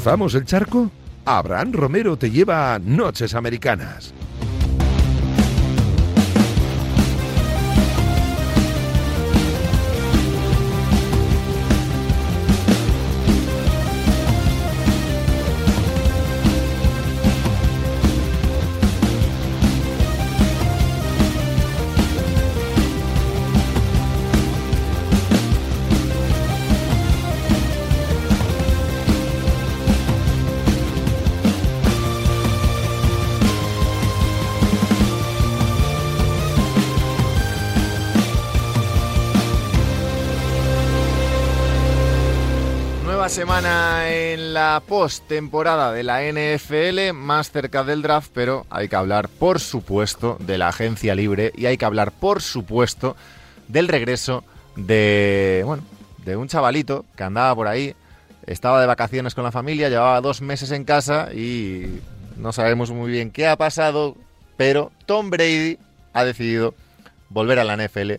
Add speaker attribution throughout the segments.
Speaker 1: ¿Cruzamos el charco? Abraham Romero te lleva a Noches Americanas.
Speaker 2: Semana en la post-temporada de la NFL, más cerca del draft, pero hay que hablar, por supuesto, de la agencia libre y hay que hablar, por supuesto, del regreso de, bueno, de un chavalito que andaba por ahí, estaba de vacaciones con la familia, llevaba dos meses en casa y no sabemos muy bien qué ha pasado, pero Tom Brady ha decidido volver a la NFL,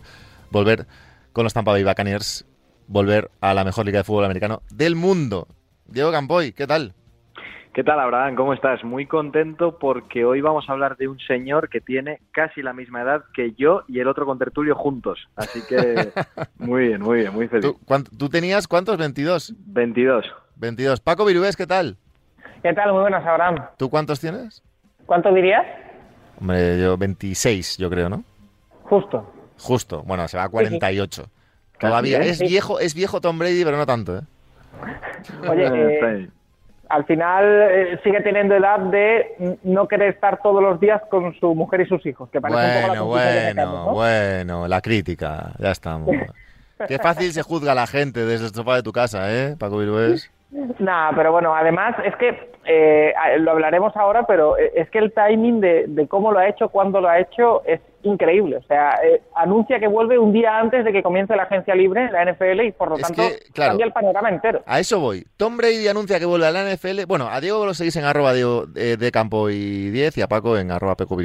Speaker 2: volver con los Tampa Bay Buccaneers volver a la mejor liga de fútbol americano del mundo. Diego Campoy, ¿qué tal?
Speaker 3: ¿Qué tal, Abraham? ¿Cómo estás? Muy contento porque hoy vamos a hablar de un señor que tiene casi la misma edad que yo y el otro contertulio juntos. Así que muy bien, muy bien, muy feliz.
Speaker 2: ¿Tú, tenías cuántos? ¿22?
Speaker 3: 22.
Speaker 2: 22. Paco Virubés, ¿qué tal?
Speaker 4: ¿Qué tal? Muy buenas, Abraham.
Speaker 2: ¿Tú cuántos tienes?
Speaker 4: ¿Cuánto dirías?
Speaker 2: Hombre, yo 26, yo creo, ¿no?
Speaker 4: Justo.
Speaker 2: Justo. Bueno, se va a 48. Todavía. Es viejo, es viejo Tom Brady, pero no tanto, ¿eh?
Speaker 4: Oye, eh, al final eh, sigue teniendo edad de no querer estar todos los días con su mujer y sus hijos. Que parece
Speaker 2: bueno, bueno, bueno, la crítica, ya estamos. Qué fácil se juzga a la gente desde el sofá de tu casa, ¿eh, Paco Virués?
Speaker 4: Nada, pero bueno, además es que eh, lo hablaremos ahora, pero es que el timing de, de, cómo lo ha hecho, cuándo lo ha hecho, es increíble. O sea, eh, anuncia que vuelve un día antes de que comience la agencia libre, la NFL, y por lo tanto cambia el panorama entero.
Speaker 2: A eso voy. Tom Brady anuncia que vuelve a la NFL. Bueno, a Diego lo seguís en arroba eh, de Campo y 10 y a Paco en arroba Peco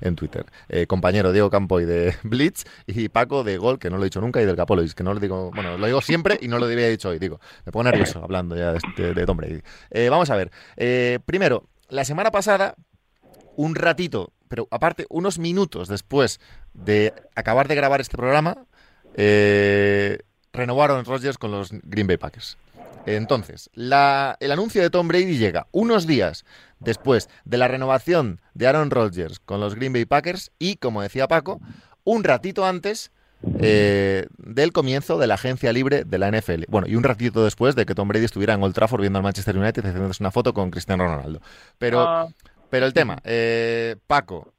Speaker 2: en Twitter. Eh, compañero Diego Campo y de Blitz y Paco de Gol, que no lo he dicho nunca, y del Capolois, que no lo digo, bueno, lo digo siempre y no lo había dicho hoy. Digo, me pongo nervioso hablando ya de, de Tom Brady. vamos a ver. primero, la semana pasada, un ratito pero aparte, unos minutos después de acabar de grabar este programa, eh, renovaron Rodgers con los Green Bay Packers. Entonces, el anuncio de Tom Brady llega unos días después de la renovación de Aaron Rodgers con los Green Bay Packers y, como decía Paco, un ratito antes eh, del comienzo de la agencia libre de la NFL. Bueno, y un ratito después de que Tom Brady estuviera en Old Trafford viendo al Manchester United haciéndose una foto con Cristiano Ronaldo. Pero ah. Pero el tema, eh, Paco,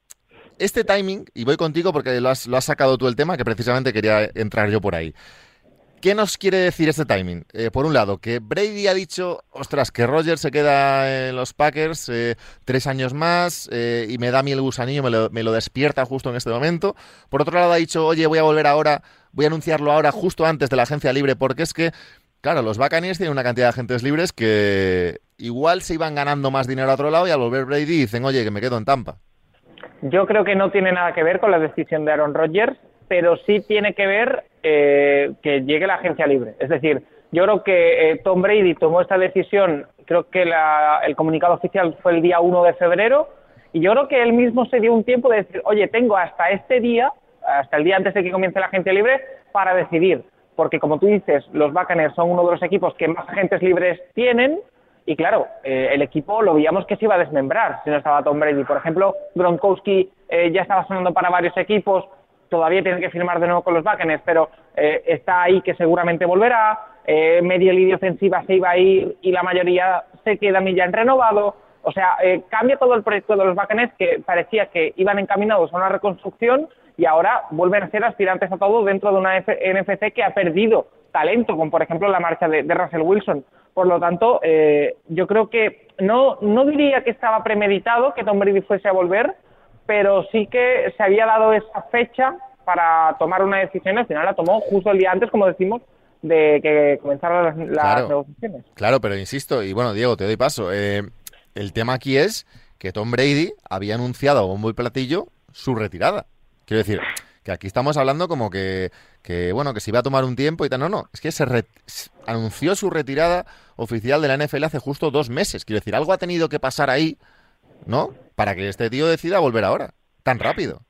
Speaker 2: este timing, y voy contigo porque lo has, sacado tú el tema, que precisamente quería entrar yo por ahí. ¿Qué nos quiere decir este timing? Eh, por un lado, que Brady ha dicho, ostras, que Roger se queda en los Packers eh, tres años más y me da a mí el gusanillo, me lo, me lo, despierta justo en este momento. Por otro lado, ha dicho, oye, voy a volver ahora, voy a anunciarlo ahora justo antes de la agencia libre, porque es que Claro, los Buccaneers tienen una cantidad de agentes libres que igual se iban ganando más dinero a otro lado y al volver Brady dicen, oye, que me quedo en Tampa.
Speaker 4: Yo creo que no tiene nada que ver con la decisión de Aaron Rodgers, pero sí tiene que ver eh, que llegue la agencia libre. Es decir, yo creo que eh, Tom Brady tomó esta decisión, creo que el comunicado oficial fue el día 1 de febrero, y yo creo que él mismo se dio un tiempo de decir, oye, tengo hasta este día, hasta el día antes de que comience la agencia libre, para decidir porque como tú dices, los Buccaneers son uno de los equipos que más agentes libres tienen, y claro, eh, el equipo lo veíamos que se iba a desmembrar si no estaba Tom Brady. Por ejemplo, Gronkowski eh, ya estaba sonando para varios equipos, todavía tiene que firmar de nuevo con los Buccaneers, pero eh, está ahí que seguramente volverá. media línea ofensiva se iba a ir y la mayoría se queda ya en renovado. O sea, cambia todo el proyecto de los Buccaneers que parecía que iban encaminados a una reconstrucción y ahora vuelven a ser aspirantes a todo dentro de una NFC que ha perdido talento, como por ejemplo la marcha de, Russell Wilson. Por lo tanto, eh, yo creo que no, no diría que estaba premeditado que Tom Brady fuese a volver, pero sí que se había dado esa fecha para tomar una decisión. Al final la tomó justo el día antes, como decimos, de que comenzaran las, negociaciones.
Speaker 2: Claro, pero insisto, y bueno, Diego, te doy paso. Eh, el tema aquí es que Tom Brady había anunciado a bombo y platillo su retirada. Quiero decir, que aquí estamos hablando como que, que, bueno, que se iba a tomar un tiempo y tal. No, no, es que se anunció su retirada oficial de la NFL hace justo dos meses. Quiero decir, algo ha tenido que pasar ahí, ¿no? Para que este tío decida volver ahora, tan rápido.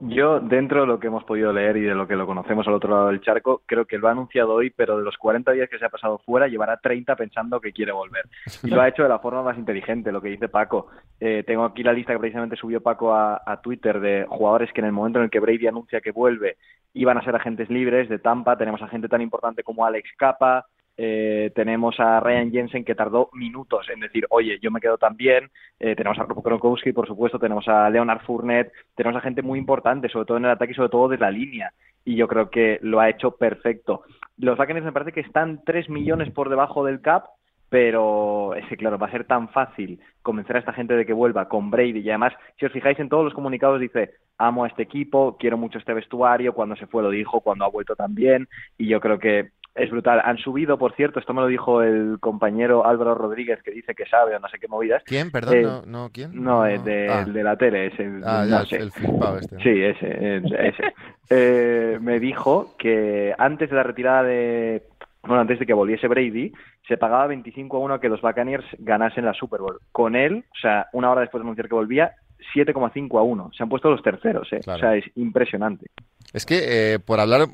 Speaker 3: Yo, dentro de lo que hemos podido leer y de lo que lo conocemos al otro lado del charco, creo que lo ha anunciado hoy, pero de los 40 días que se ha pasado fuera, llevará 30 pensando que quiere volver. Y lo ha hecho de la forma más inteligente, lo que dice Paco. Eh, tengo aquí la lista que precisamente subió Paco a, a, Twitter de jugadores que en el momento en el que Brady anuncia que vuelve iban a ser agentes libres de Tampa. Tenemos a gente tan importante como Alex Capa, eh, tenemos a Ryan Jensen que tardó minutos en decir, oye, yo me quedo también, eh, tenemos a Rob Gronkowski, por supuesto, tenemos a Leonard Fournette, tenemos a gente muy importante, sobre todo en el ataque y sobre todo de la línea, y yo creo que lo ha hecho perfecto. Los Buccaneers me parece que están 3 millones por debajo del cap, pero es que claro, va a ser tan fácil convencer a esta gente de que vuelva con Brady y además, si os fijáis en todos los comunicados dice, amo a este equipo, quiero mucho este vestuario, cuando se fue lo dijo, cuando ha vuelto también y yo creo que es brutal. Han subido, por cierto, esto me lo dijo el compañero Álvaro Rodríguez, que dice que sabe o no sé qué movidas.
Speaker 2: ¿Quién? Perdón, eh, no, no, ¿quién?
Speaker 3: No, ah. el de, la tele, ese.
Speaker 2: Ah, ya, el flipado este.
Speaker 3: Sí, ese, ese. Eh, me dijo que antes de la retirada de... Bueno, antes de que volviese Brady, se pagaba 25 a 1 a que los Buccaneers ganasen la Super Bowl. Con él, o sea, una hora después de anunciar que volvía, 7,5 a 1. Se han puesto los terceros, ¿eh? O sea, es impresionante.
Speaker 2: Es que eh, por hablar,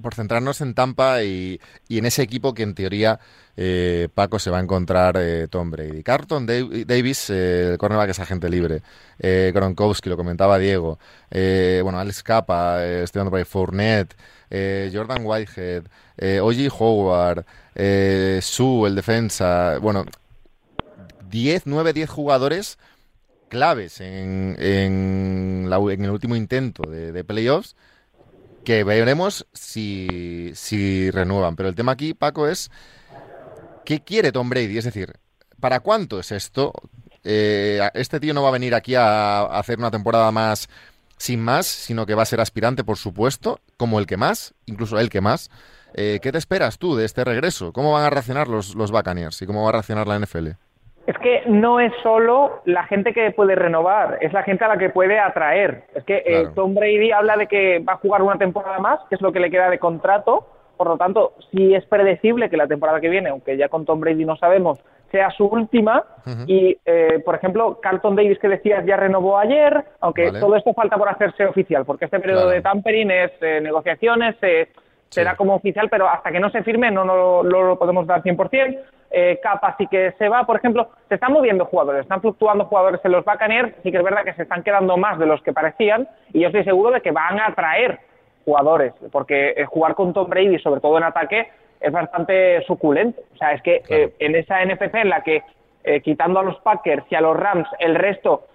Speaker 2: por centrarnos en Tampa y, en ese equipo que en teoría eh, Paco se va a encontrar eh, Tom Brady. Carlton Davis, el cornerback es agente libre. Gronkowski, lo comentaba Diego. bueno, Alex Capa, estoy Fournette, Jordan Whitehead, Oji Howard, Sue, el defensa. Bueno, 10, 9, 10 jugadores claves en, en, el último intento de playoffs que veremos si, si renuevan. Pero el tema aquí, Paco, es ¿qué quiere Tom Brady? Es decir, ¿para cuánto es esto? Eh, este tío no va a venir aquí a, hacer una temporada más sin más, sino que va a ser aspirante, por supuesto, como el que más, incluso el que más. Eh, ¿Qué te esperas tú de este regreso? ¿Cómo van a reaccionar los, los y cómo va a reaccionar la NFL?
Speaker 4: Es que no es solo la gente que puede renovar, es la gente a la que puede atraer. Es que eh, Tom Brady habla de que va a jugar una temporada más, que es lo que le queda de contrato. Por lo tanto, si es predecible que la temporada que viene, aunque ya con Tom Brady no sabemos, sea su última. Y, eh, por ejemplo, Carlton Davis, que decías, ya renovó ayer, aunque todo esto falta por hacerse oficial, porque este periodo de tampering es eh, negociaciones, será como oficial, pero hasta que no se firme no, no, no lo podemos dar 100% eh, Capa sí que se va, por ejemplo, se están moviendo jugadores, están fluctuando jugadores en los Buccaneers, sí que es verdad que se están quedando más de los que parecían y yo estoy seguro de que van a traer jugadores, porque eh, jugar con Tom Brady, sobre todo en ataque, es bastante suculento. O sea, es que eh, en esa NFC en la que, eh, quitando a los Packers y a los Rams, el resto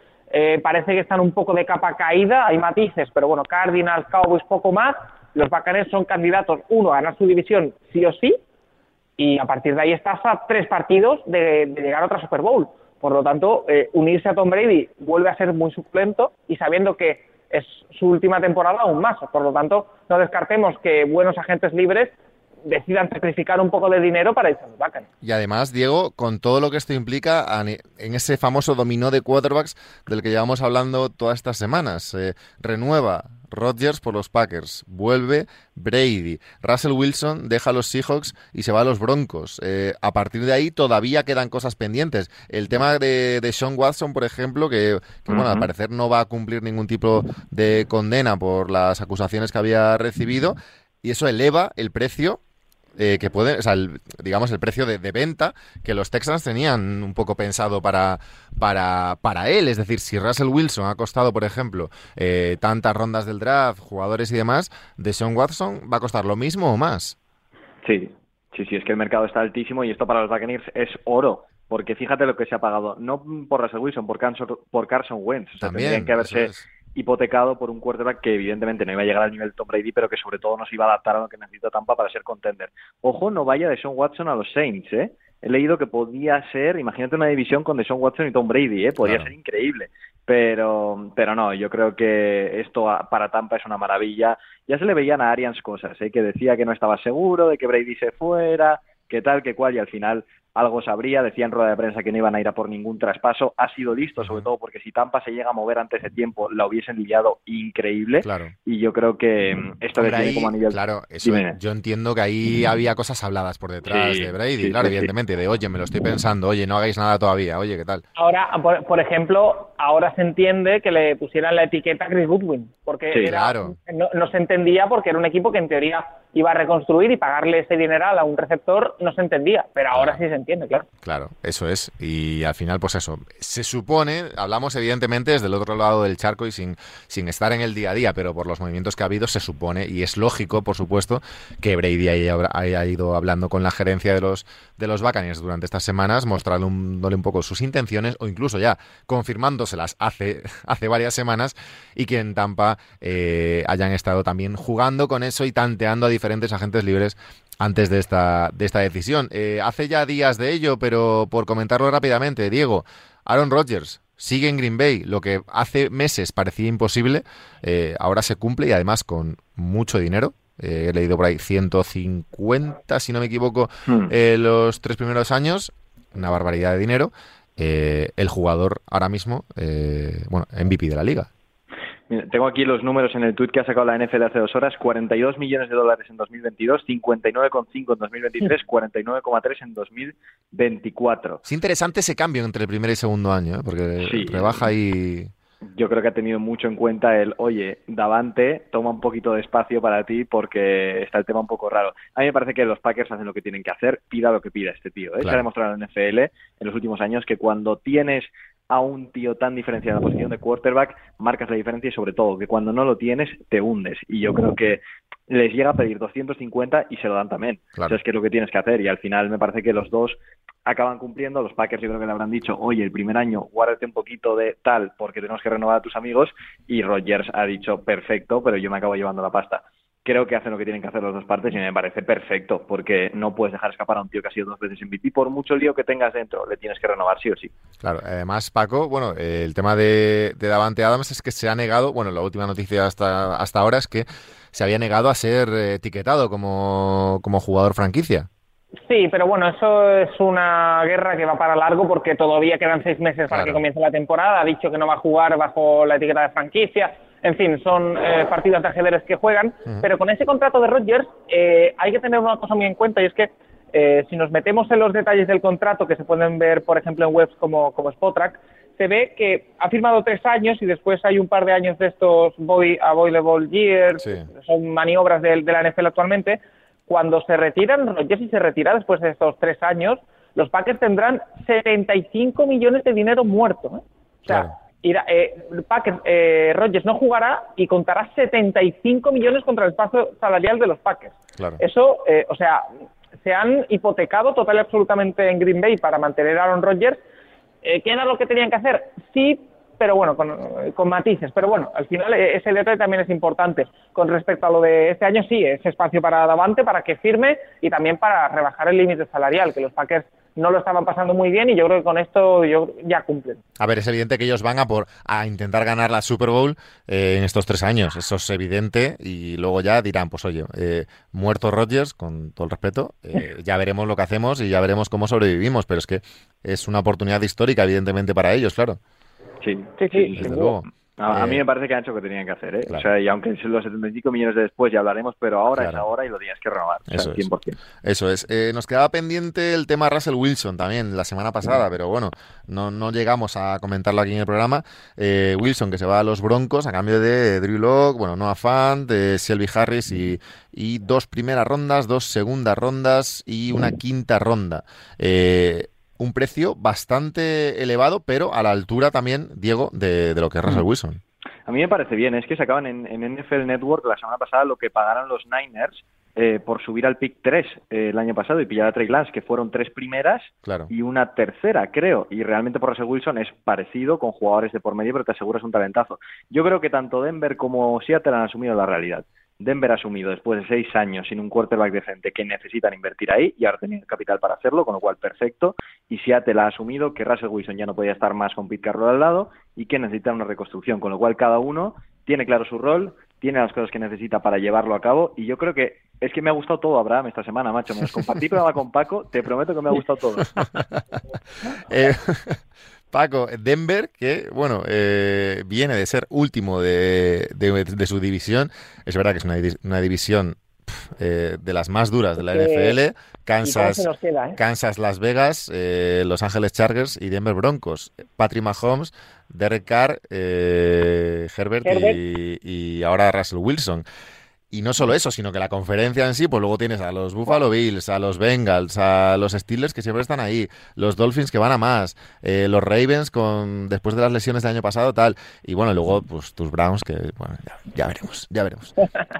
Speaker 4: parece que están un poco de capa caída, hay matices, pero bueno, Cardinals, Cowboys, poco más. Los Buccaneers son candidatos, uno, a ganar su división sí o sí, y a partir de ahí estás a tres partidos de, llegar a otra Super Bowl. Por lo tanto, eh, unirse a Tom Brady vuelve a ser muy suculento y sabiendo que es su última temporada aún más. Por lo tanto, no descartemos que buenos agentes libres decidan sacrificar un poco de dinero para irse a
Speaker 2: Y además, Diego, con todo lo que esto implica en ese famoso dominó de quarterbacks del que llevamos hablando todas estas semanas, eh, renueva Rodgers por los Packers, vuelve Brady, Russell Wilson deja a los Seahawks y se va a los Broncos. Eh, a partir de ahí todavía quedan cosas pendientes. El tema de, Sean Watson, por ejemplo, que, bueno, al parecer no va a cumplir ningún tipo de condena por las acusaciones que había recibido y eso eleva el precio eh, que puede, o sea, digamos, el precio de, venta que los Texans tenían un poco pensado para, para, para él. Es decir, si Russell Wilson ha costado, por ejemplo, eh, tantas rondas del draft, jugadores y demás, de Sean Watson va a costar lo mismo o más.
Speaker 3: Sí, sí, sí, es que el mercado está altísimo y esto para los Buccaneers es oro. Porque fíjate lo que se ha pagado, no por Russell Wilson, por Carson, por Carson Wentz. O sea, tendrían que haberse hipotecado por un quarterback que evidentemente no iba a llegar al nivel Tom Brady, pero que sobre todo no se iba a adaptar a lo que necesita Tampa para ser contender. Ojo, no vaya de Sean Watson a los Saints, ¿eh? He leído que podía ser, imagínate una división con Sean Watson y Tom Brady, ¿eh? Podría ser increíble. Pero, pero no, yo creo que esto para Tampa es una maravilla. Ya se le veían a Arians cosas, ¿eh? Que decía que no estaba seguro de que Brady se fuera, que tal, que cual, y al final algo sabría, decía en rueda de prensa que no iban a ir a por ningún traspaso, ha sido listo, sobre todo porque si Tampa se llega a mover antes de tiempo, la hubiesen liado increíble,
Speaker 2: Claro.
Speaker 3: y yo creo que mm, esto le tiene
Speaker 2: ahí,
Speaker 3: como anillo al-
Speaker 2: claro, eso, yo entiendo que ahí había cosas habladas por detrás
Speaker 3: Sí,
Speaker 2: de Brady,
Speaker 3: sí,
Speaker 2: claro,
Speaker 3: sí, sí.
Speaker 2: evidentemente, de oye, me lo estoy pensando, oye, no hagáis nada todavía, oye, ¿qué tal?
Speaker 4: Ahora, por, por ejemplo, ahora se entiende que le pusieran la etiqueta a Chris Goodwin, porque
Speaker 3: Sí,
Speaker 4: era-
Speaker 2: claro.
Speaker 4: no, no se entendía porque era un equipo que en teoría iba a reconstruir y pagarle ese dineral a un receptor, no se entendía, pero ahora sí se entiende, claro.
Speaker 2: Eso es. Y al final, pues eso, se supone, hablamos evidentemente desde el otro lado del charco y sin, sin estar en el día a día, pero por los movimientos que ha habido, se supone, y es lógico, por supuesto, que Brady haya, haya ido hablando con la gerencia de los, de los Buccaneers durante estas semanas, mostrándole un poco sus intenciones, o incluso ya confirmándoselas hace, hace varias semanas, y que en Tampa eh, hayan estado también jugando con eso y tanteando a diferentes agentes libres antes de esta, de esta decisión. Eh, hace ya días de ello, pero por comentarlo rápidamente, Diego, Aaron Rodgers sigue en Green Bay, lo que hace meses parecía imposible, eh, ahora se cumple y además con mucho dinero. Eh, he leído por ahí 150, si no me equivoco,
Speaker 3: Hmm.
Speaker 2: eh, los tres primeros años, una barbaridad de dinero. Eh, el jugador ahora mismo, eh, bueno, MVP de la liga.
Speaker 3: Tengo aquí los números en el tweet que ha sacado la NFL hace dos horas, 42 millones de dólares en 2022, 59,5 en 2023, 49,3 en 2024.
Speaker 2: Es interesante ese cambio entre el primer y segundo año, ¿eh? porque
Speaker 3: Sí.
Speaker 2: rebaja y...
Speaker 3: Yo creo que ha tenido mucho en cuenta el, oye, Davante, toma un poquito de espacio para ti porque está el tema un poco raro. A mí me parece que los Packers hacen lo que tienen que hacer, pida lo que pida este tío. ¿eh? Se ha demostrado en la NFL en los últimos años que cuando tienes a un tío tan diferenciado en la posición de quarterback, marcas la diferencia y sobre todo que cuando no lo tienes, te hundes. Y yo creo que les llega a pedir 250 y se lo dan también.
Speaker 2: Claro.
Speaker 3: Entonces, ¿qué es lo que tienes que hacer? Y al final me parece que los dos acaban cumpliendo. Los Packers yo creo que le habrán dicho, oye, el primer año guárdate un poquito de tal porque tenemos que renovar a tus amigos. Y Rodgers ha dicho, perfecto, pero yo me acabo llevando la pasta. Creo que hacen lo que tienen que hacer las dos partes y me parece perfecto porque no puedes dejar escapar a un tío que ha sido dos veces MVP. Por mucho lío que tengas dentro, le tienes que renovar sí o sí.
Speaker 2: Claro, además, Paco, bueno, eh, el tema de, de Davante Adams es que se ha negado, bueno, la última noticia hasta, hasta ahora es que se había negado a ser eh, etiquetado como, como jugador franquicia.
Speaker 4: Sí, pero bueno, eso es una guerra que va para largo porque todavía quedan seis meses para
Speaker 2: Claro.
Speaker 4: que comience la temporada. Ha dicho que no va a jugar bajo la etiqueta de franquicia. En fin, son eh, partidas de ajedrez que juegan. Pero con ese contrato de Rodgers eh, hay que tener una cosa muy en cuenta y es que eh, si nos metemos en los detalles del contrato que se pueden ver, por ejemplo, en webs como, como Spotrac, se ve que ha firmado tres años y después hay un par de años de estos boy, avoidable years,
Speaker 2: Sí.
Speaker 4: son maniobras de, de la NFL actualmente. Cuando se retiran, Rodgers si se retira después de estos tres años, los Packers tendrán 75 millones de dinero muerto. ¿eh? O sea,
Speaker 2: Claro.
Speaker 4: irá- eh, Packers, eh, Rodgers no jugará y contará 75 millones contra el espacio salarial de los Packers.
Speaker 2: Claro.
Speaker 4: Eso, eh, o sea, se han hipotecado total y absolutamente en Green Bay para mantener a Aaron Rodgers. Eh, ¿Qué era lo que tenían que hacer? Sí, pero bueno, con, con matices. Pero bueno, al final eh, ese detalle también es importante. Con respecto a lo de este año, sí, es espacio para Davante, para que firme y también para rebajar el límite salarial, que los Packers no lo estaban pasando muy bien y yo creo que con esto yo, ya cumplen.
Speaker 2: A ver, es evidente que ellos van a por a intentar ganar la Super Bowl eh, en estos tres años. Eso es evidente. Y luego ya dirán, pues oye, eh, muerto Rodgers, con todo el respeto, eh, ya veremos lo que hacemos y ya veremos cómo sobrevivimos. Pero es que es una oportunidad histórica, evidentemente, para ellos, claro.
Speaker 3: Sí,
Speaker 4: Sí, sí,
Speaker 2: Desde
Speaker 4: sin
Speaker 2: luego.
Speaker 3: A, a
Speaker 2: Eh,
Speaker 3: mí me parece que han hecho lo que tenían que hacer, ¿eh?
Speaker 2: claro.
Speaker 3: O sea, y aunque los 75 millones de después ya hablaremos, pero ahora
Speaker 2: Claro.
Speaker 3: es ahora y lo tienes que renovar. O sea,
Speaker 2: Eso es.
Speaker 3: 100%.
Speaker 2: Eso es. Eh, nos quedaba pendiente el tema Russell Wilson también la semana pasada, pero bueno, no, no llegamos a comentarlo aquí en el programa. Eh, Wilson que se va a los Broncos a cambio de Drew Lock, bueno, Noah Fant, de Shelby Harris y, y dos primeras rondas, dos segundas rondas y una quinta ronda. Eh, un precio bastante elevado, pero a la altura también, Diego, de, de lo que es Russell Wilson.
Speaker 3: A mí me parece bien, es que sacaban en, en NFL Network la semana pasada lo que pagaron los Niners eh, por subir al pick 3 eh, el año pasado y pillar a Trey Lance, que fueron tres primeras
Speaker 2: Claro.
Speaker 3: y una tercera, creo. Y realmente por Russell Wilson es parecido con jugadores de por medio, pero te aseguras un talentazo. Yo creo que tanto Denver como Seattle han asumido la realidad. Denver ha asumido después de seis años sin un quarterback decente que necesitan invertir ahí y ahora tienen el capital para hacerlo, con lo cual perfecto. Y Seattle ha asumido que Russell Wilson ya no podía estar más con Pete Carroll al lado y que necesitan una reconstrucción, con lo cual cada uno tiene claro su rol, tiene las cosas que necesita para llevarlo a cabo y yo creo que es que me ha gustado todo Abraham esta semana, macho. Me compartí programa con Paco, te prometo que me ha gustado todo.
Speaker 2: Eh, Paco, Denver, que bueno, eh, viene de ser último de, de- de su división. Es verdad que es una, una división eh, de las más duras de la NFL.
Speaker 4: ¿Y cómo
Speaker 2: Kansas,
Speaker 4: queda, eh?
Speaker 2: Kansas, Las Vegas, eh, Los Ángeles Chargers y Denver Broncos. Patrick Mahomes, Derek Carr, eh, Herbert,
Speaker 4: Herbert.
Speaker 2: Y, y ahora Russell Wilson. Y no solo eso, sino que la conferencia en sí, pues luego tienes a los Buffalo Bills, a los Bengals, a los Steelers que siempre están ahí, los Dolphins que van a más, eh, los Ravens con después de las lesiones del año pasado, tal. Y bueno, luego pues tus Browns que, bueno, ya, ya veremos, ya veremos.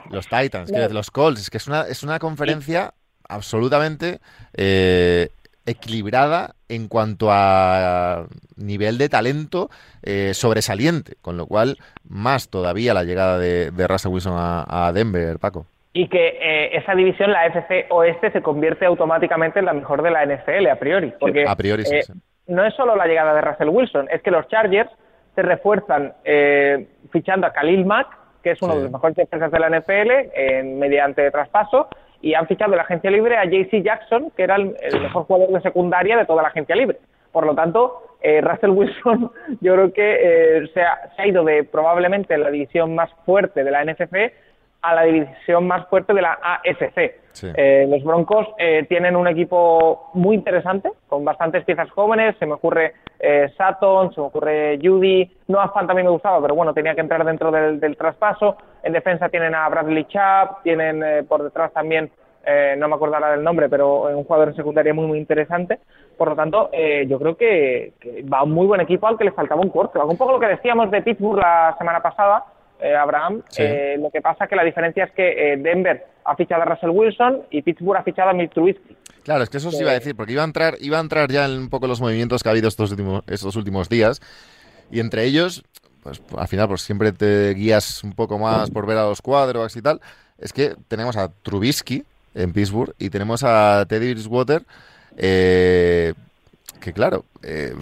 Speaker 2: Los Titans, que, los Colts, es que es una, es una conferencia absolutamente eh, equilibrada en cuanto a nivel de talento eh, sobresaliente, con lo cual más todavía la llegada de, de Russell Wilson a, a Denver, Paco.
Speaker 4: Y que eh, esa división, la FC Oeste, se convierte automáticamente en la mejor de la NFL a priori. Porque
Speaker 2: a priori sí,
Speaker 4: eh,
Speaker 2: sí.
Speaker 4: no es solo la llegada de Russell Wilson, es que los Chargers se refuerzan eh, fichando a Khalil Mack, que es uno
Speaker 2: Sí.
Speaker 4: de los mejores defensas de la NFL, en- mediante traspaso, y han fichado de la agencia libre a JC Jackson, que era el, el mejor jugador de secundaria de toda la agencia libre. Por lo tanto, eh, Russell Wilson yo creo que eh, se, ha, se ha ido de probablemente la división más fuerte de la NFC a la división más fuerte de la AFC.
Speaker 2: Sí.
Speaker 4: Eh, los Broncos eh, tienen un equipo muy interesante, con bastantes piezas jóvenes. Se me ocurre eh, Sutton, se me ocurre Judy. Noah Fan también me gustaba, pero bueno, tenía que entrar dentro del, del traspaso. En defensa tienen a Bradley Chubb, tienen eh, por detrás también, eh, no me acuerdo ahora del nombre, pero un jugador en secundaria muy, muy interesante. Por lo tanto, eh, yo creo que, que va un muy buen equipo al que le faltaba un quarterback. Un poco lo que decíamos de Pittsburgh la semana pasada, eh, Abraham.
Speaker 2: Sí.
Speaker 4: Eh, lo que pasa que la diferencia es que eh, Denver ha fichado a Russell Wilson y Pittsburgh ha fichado a Mitch Trubisky.
Speaker 2: Claro, es que eso os iba a decir, porque iba a entrar, iba a entrar ya en un poco los movimientos que ha habido estos últimos, estos últimos días, y entre ellos, pues al final, pues siempre te guías un poco más por ver a los cuadros y tal. Es que tenemos a Trubisky en Pittsburgh y tenemos a Teddy Bridgewater, eh, que claro, eh,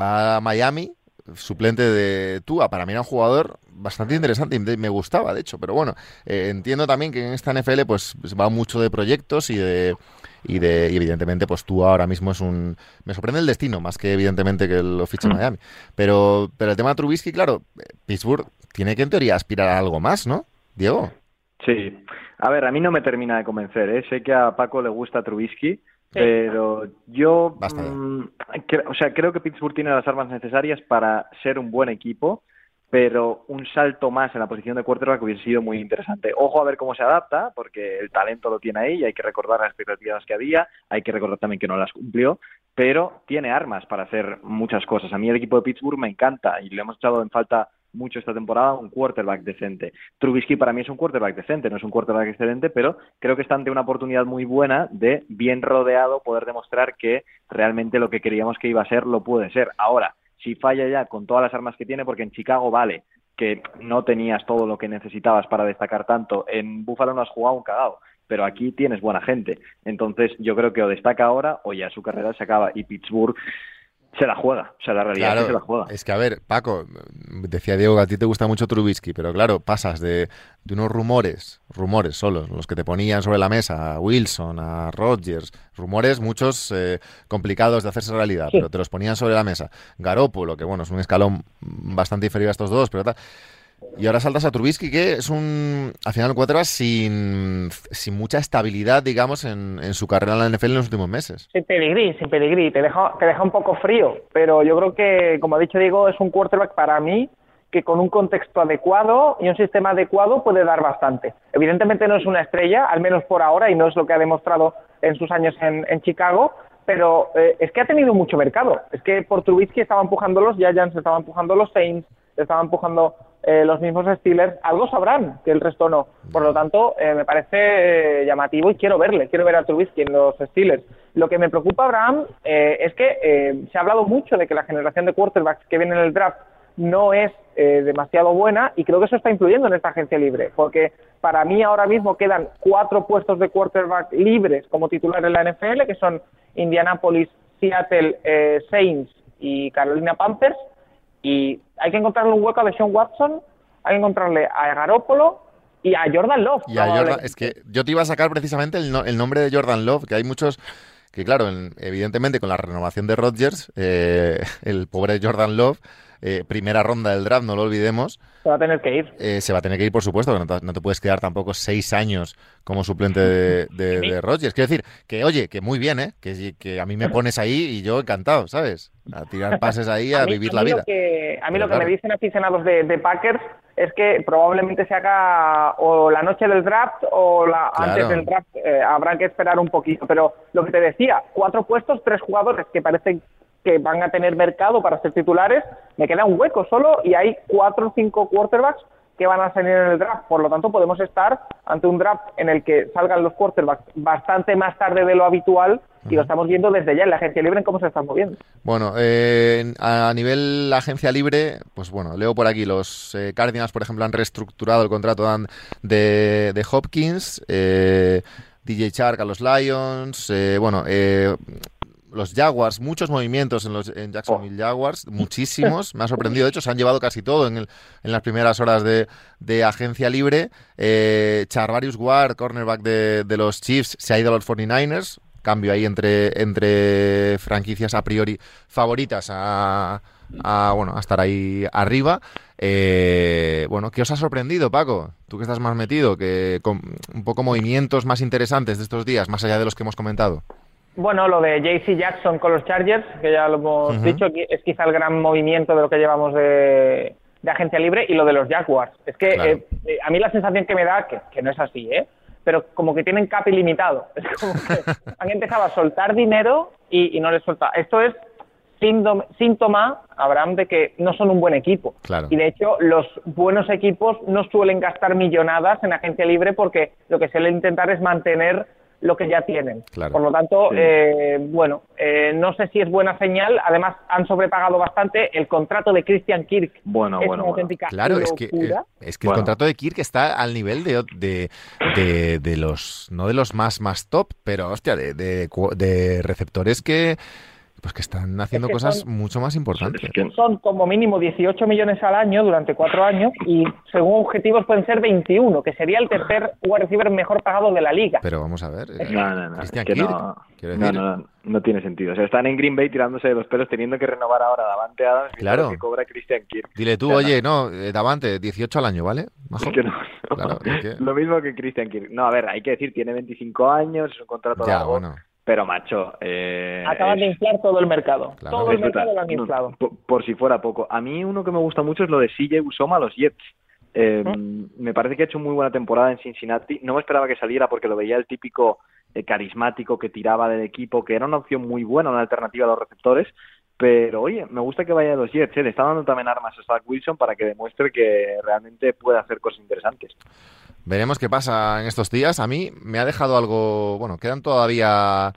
Speaker 2: va a Miami, suplente de Tua. Para mí era un jugador bastante interesante y me gustaba, de hecho. Pero bueno, eh, entiendo también que en esta NFL pues va mucho de proyectos y de y de y evidentemente pues Tua ahora mismo es un me sorprende el destino más que evidentemente que lo fiche Miami. Pero pero el tema de Trubisky, claro, Pittsburgh tiene que en teoría aspirar a algo más, ¿no? Diego.
Speaker 3: Sí. A ver, a mí no me termina de convencer, ¿eh? Sé que a Paco le gusta Trubisky, pero yo... Mm, cre- o sea, creo que Pittsburgh tiene las armas necesarias para ser un buen equipo, pero un salto más en la posición de quarterback hubiese sido muy interesante. Ojo a ver cómo se adapta, porque el talento lo tiene ahí y hay que recordar las expectativas que había, hay que recordar también que no las cumplió, pero tiene armas para hacer muchas cosas. A mí el equipo de Pittsburgh me encanta y le hemos echado en falta mucho esta temporada un quarterback decente. Trubisky para mí es un quarterback decente, no es un quarterback excelente, pero creo que está ante una oportunidad muy buena de, bien rodeado, poder demostrar que realmente lo que creíamos que iba a ser lo puede ser. Ahora, si falla ya con todas las armas que tiene, porque en Chicago vale que no tenías todo lo que necesitabas para destacar tanto, en Buffalo no has jugado un cagado, pero aquí tienes buena gente. Entonces yo creo que o destaca ahora o ya su carrera se acaba y Pittsburgh se la juega, o sea, la realidad es que se la juega.
Speaker 2: es que a ver, Paco, decía Diego que a ti te gusta mucho Trubisky, pero claro, pasas de, de unos rumores, rumores solos, los que te ponían sobre la mesa, a Wilson, a Rodgers, rumores muchos eh, complicados de hacerse realidad, pero te los ponían sobre la mesa. Garópolo, que bueno, es un escalón bastante inferior a estos dos, pero tal. Y ahora saltas a Trubisky, que es un, al final, un quarterback sin, sin mucha estabilidad, digamos, en, en su carrera en la NFL en los últimos meses.
Speaker 4: Sin peligrí, sin peligrí. Te deja, te deja un poco frío, pero yo creo que, como ha dicho Diego, es un quarterback para mí que con un contexto adecuado y un sistema adecuado puede dar bastante. Evidentemente no es una estrella, al menos por ahora, y no es lo que ha demostrado en sus años en, en Chicago, pero eh, es que ha tenido mucho mercado. Es que por Trubisky estaba empujando los Giants, estaban empujando los Saints, estaban empujando eh, los mismos Steelers. Algo sabrán que el resto no. Por lo tanto, eh, me parece eh, llamativo y quiero verle, quiero ver a Trubisky en los Steelers. Lo que me preocupa, Abraham, eh, es que eh, se ha hablado mucho de que la generación de quarterbacks que viene en el draft no es eh, demasiado buena y creo que eso está influyendo en esta agencia libre, porque para mí ahora mismo quedan cuatro puestos de quarterback libres como titular en la NFL, que son Indianapolis, Seattle, Saints y Carolina Panthers, y hay que encontrarle un hueco a Deshaun Watson hay que encontrarle a Garópolo y a Jordan Love.
Speaker 2: Y a Jordan, es que yo te iba a sacar precisamente el, el nombre de Jordan Love, que hay muchos que claro, evidentemente con la renovación de Rodgers, eh, el pobre Jordan Love, eh, primera ronda del draft, no lo olvidemos.
Speaker 4: Se va a tener que ir.
Speaker 2: Eh, se va a tener que ir, por supuesto, no te, no te puedes quedar tampoco seis años como suplente de, de, Rodgers. Quiero decir, que oye, que muy bien, ¿eh? Que, que, a mí me pones ahí y yo encantado, ¿sabes? A tirar pases ahí, a, vivir la vida.
Speaker 4: que, a mí lo que me dicen aficionados de, de Packers es que probablemente se haga o la noche del draft o la antes del draft. Eh, habrá que esperar un poquito. Pero lo que te decía, cuatro puestos, tres jugadores que parecen que van a tener mercado para ser titulares, me queda un hueco solo y hay cuatro o cinco quarterbacks que van a salir en el draft. Por lo tanto, podemos estar ante un draft en el que salgan los quarterbacks bastante más tarde de lo habitual y lo estamos viendo desde ya en la agencia libre en cómo se están moviendo.
Speaker 2: Bueno, eh, a nivel agencia libre, pues bueno, leo por aquí, los eh, Cardinals, por ejemplo, han reestructurado el contrato de, de Hopkins, eh, DJ Chark a los Lions, eh, bueno, los Jaguars, muchos movimientos en los en Jacksonville oh. Jaguars, muchísimos. Me ha sorprendido. De hecho, se han llevado casi todo en, el, en las primeras horas de, de agencia libre. Eh, Charvarius Ward, cornerback de, de, los Chiefs, se ha ido a los 49ers. Cambio ahí entre, entre franquicias a priori favoritas a, a bueno, a estar ahí arriba. Eh, bueno, ¿qué os ha sorprendido, Paco? Tú que estás más metido, que con un poco movimientos más interesantes de estos días, más allá de los que hemos comentado.
Speaker 4: Bueno, lo de JC Jackson con los Chargers, que ya lo hemos dicho, es quizá el gran movimiento de lo que llevamos de, agencia libre, y lo de los Jaguars. Es que eh, eh, a mí la sensación que me da, que, que no es así, ¿eh? pero como que tienen cap ilimitado. Es como que han empezado a soltar dinero y, no les suelta. Esto es síntoma, Abraham, de que no son un buen equipo. Y de hecho, los buenos equipos no suelen gastar millonadas en agencia libre porque lo que suelen intentar es mantener lo que ya tienen. Por lo tanto, eh, bueno, eh, no sé si es buena señal. Además, han sobrepagado bastante el contrato de Christian Kirk.
Speaker 2: Bueno,
Speaker 4: es
Speaker 2: bueno, Claro, es que, eh, es que el contrato de Kirk está al nivel de, de, de, los, no de los más, más top, pero hostia, de, de receptores que pues que están haciendo cosas mucho más importantes.
Speaker 4: Son como mínimo 18 millones al año durante cuatro años y según objetivos pueden ser 21, que sería el tercer wide receiver mejor pagado de la liga.
Speaker 2: Pero vamos a ver.
Speaker 3: Eh, no, no, no. no, no, tiene sentido. O sea, están en Green Bay tirándose de los pelos teniendo que renovar ahora Davante Adams
Speaker 2: claro.
Speaker 3: que cobra Christian Kirk.
Speaker 2: Dile tú, oye, no, eh, Davante, 18 al año, ¿vale?
Speaker 3: Lo mismo que Christian Kirk. No, a ver, hay que decir, tiene 25 años, es un contrato
Speaker 2: ya, Bueno.
Speaker 3: Pero, macho. Eh,
Speaker 4: Acaban de inflar todo el mercado. Todo el mercado lo han inflado.
Speaker 3: por, si fuera poco. A mí, uno que me gusta mucho es lo de CJ Usoma a los Jets. Eh, Me parece que ha hecho muy buena temporada en Cincinnati. No me esperaba que saliera porque lo veía el típico eh, carismático que tiraba del equipo, que era una opción muy buena, una alternativa a los receptores. Pero oye, me gusta que vaya a los Jets. ¿eh? Le está dando también armas a Zach Wilson para que demuestre que realmente puede hacer cosas interesantes.
Speaker 2: Veremos qué pasa en estos días. A mí me ha dejado algo. Bueno, quedan todavía.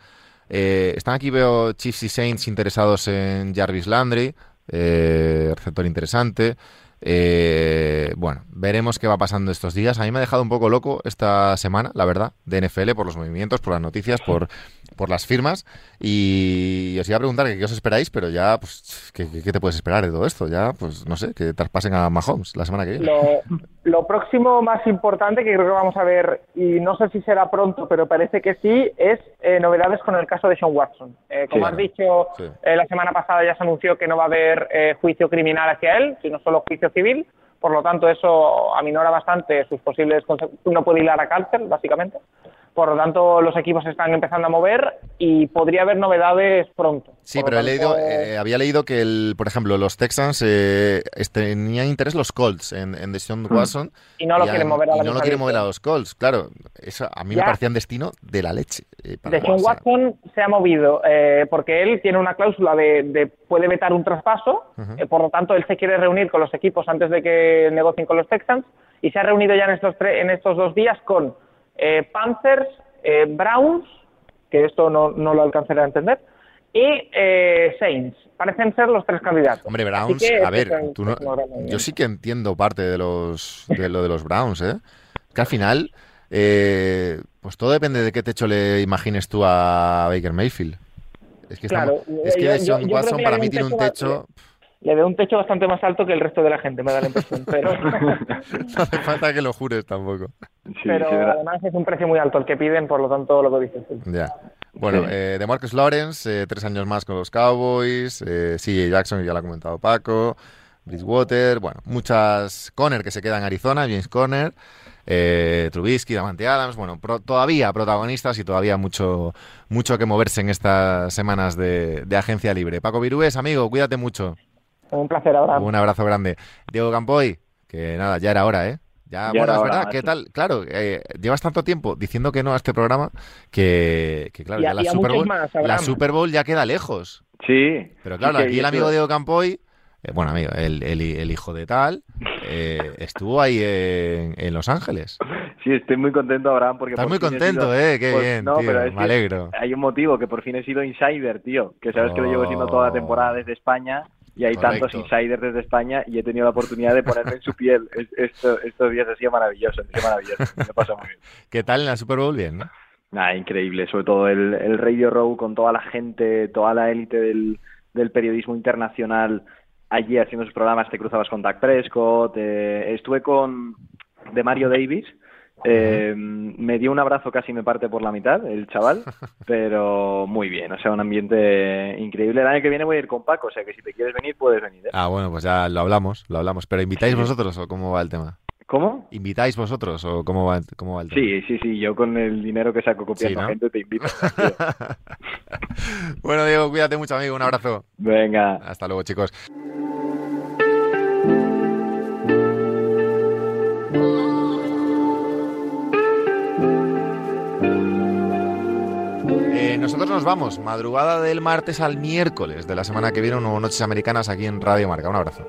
Speaker 2: Eh, están aquí, veo Chiefs y Saints interesados en Jarvis Landry, eh, receptor interesante. Eh, bueno, veremos qué va pasando estos días. A mí me ha dejado un poco loco esta semana, la verdad, de NFL, por los movimientos, por las noticias, por, por las firmas. Y os iba a preguntar qué os esperáis, pero ya, pues, ¿qué, te puedes esperar de todo esto? Ya, pues, no sé, que traspasen a Mahomes la semana que viene.
Speaker 4: Próximo más importante que creo que vamos a ver, y no sé si será pronto, pero parece que sí, es eh, novedades con el caso de Sean Watson. Eh, como has dicho, la semana pasada ya se anunció que no va a haber juicio criminal hacia él, sino solo juicio civil, por lo tanto eso aminora bastante sus posibles no puede hilar a cárcel, básicamente. Por lo tanto, los equipos están empezando a mover y podría haber novedades pronto.
Speaker 2: Sí, pero
Speaker 4: he
Speaker 2: leído, eh, había leído que, el, por ejemplo, los Texans eh, tenían interés los Colts en, en Deshaun
Speaker 4: hmm.
Speaker 2: Watson.
Speaker 4: Y no lo quieren mover a,
Speaker 2: y no lo quieren mover a los Colts. Claro, eso a mí me parecía un destino de la leche.
Speaker 4: Eh, Deshaun Watson se ha movido eh, porque él tiene una cláusula de, de puede vetar un traspaso. por lo tanto, él se quiere reunir con los equipos antes de que negocien con los Texans. Y se ha reunido ya en estos, en estos dos días con eh, Panthers, eh, Browns, que esto no, no, lo alcanzaré a entender, y eh, Saints. Parecen ser los tres candidatos.
Speaker 2: Hombre, Browns, a ver, yo sí que entiendo parte de, los, de lo de los Browns, ¿eh? Que al final, pues todo depende de qué techo le imagines tú a Baker Mayfield. Es que,
Speaker 4: claro,
Speaker 2: es que Watson para mí tiene un techo...
Speaker 4: le veo un techo bastante más alto que el resto de la gente, me da la impresión. Pero,
Speaker 2: No hace falta que lo jures tampoco.
Speaker 3: Sí,
Speaker 4: pero además es un precio muy alto el que piden, por lo tanto, lo que dices. sí.
Speaker 2: Ya. Bueno,
Speaker 3: Sí.
Speaker 2: eh, de Marcus Lawrence, eh, tres años más con los Cowboys. Eh, CJ Jackson, ya lo ha comentado Paco. Bridgewater, bueno, muchas. Conner que se queda en Arizona, James Conner. Eh, Trubisky, Davante Adams, bueno, pro- todavía protagonistas y todavía mucho, mucho que moverse en estas semanas de, de agencia libre. Paco Virués, amigo, cuídate mucho.
Speaker 4: Un placer, ahora.
Speaker 2: Un abrazo grande. Diego Campoy, que nada, ya era hora, ¿eh? Ya,
Speaker 3: Ya
Speaker 2: bueno, es verdad. ¿qué tal? Claro, eh, llevas tanto tiempo diciendo que no a este programa que, que claro,
Speaker 4: Y
Speaker 2: ya la Super, Bowl,
Speaker 4: más,
Speaker 2: la
Speaker 4: Abraham.
Speaker 2: Super Bowl ya queda lejos.
Speaker 3: Sí.
Speaker 2: Pero claro,
Speaker 3: Sí
Speaker 2: aquí el
Speaker 3: eso-
Speaker 2: amigo Diego Campoy, eh, bueno, amigo, el, el- el hijo de tal, eh, estuvo ahí en, en Los Ángeles.
Speaker 3: Sí, estoy muy contento, Abraham, porque...
Speaker 2: Estás
Speaker 3: por
Speaker 2: muy contento,
Speaker 3: sido-
Speaker 2: ¿eh? Qué
Speaker 3: pues,
Speaker 2: bien,
Speaker 3: no,
Speaker 2: tío,
Speaker 3: pero es
Speaker 2: me alegro.
Speaker 3: Hay un motivo, que por fin he sido insider, tío. Que sabes que lo llevo siendo toda la temporada desde España y hay tantos insiders desde España y he tenido la oportunidad de ponerme en su piel. Es- esto- estos días ha sido maravilloso, ha sido maravilloso. Me ha pasado muy bien.
Speaker 2: ¿Qué tal en la Super Bowl? Bien, ¿no?
Speaker 3: Nada, increíble. Sobre todo el, el Radio Row con toda la gente, toda la élite del, del periodismo internacional allí haciendo sus programas. Te cruzabas con Dak Prescott. eh, estuve con de Mario Davis. Eh, me dio un abrazo casi me parte por la mitad el chaval, pero muy bien, o sea, un ambiente increíble. El año que viene voy a ir con Paco, o sea que si te quieres venir puedes venir. ¿eh?
Speaker 2: Ah, bueno, pues ya lo hablamos, lo hablamos. ¿Pero invitáis vosotros o cómo va el tema?
Speaker 3: ¿Cómo?
Speaker 2: ¿Invitáis vosotros o cómo va, cómo va el tema?
Speaker 3: Sí, sí, sí, yo con el dinero que saco copiando
Speaker 2: Sí, ¿no?
Speaker 3: gente te invito.
Speaker 2: bueno, Diego, cuídate mucho, amigo. Un abrazo.
Speaker 3: Venga.
Speaker 2: Hasta luego, chicos. Nosotros nos vamos, madrugada del martes al miércoles de la semana que viene, nuevo Noches Americanas aquí en Radio Marca. Un abrazo.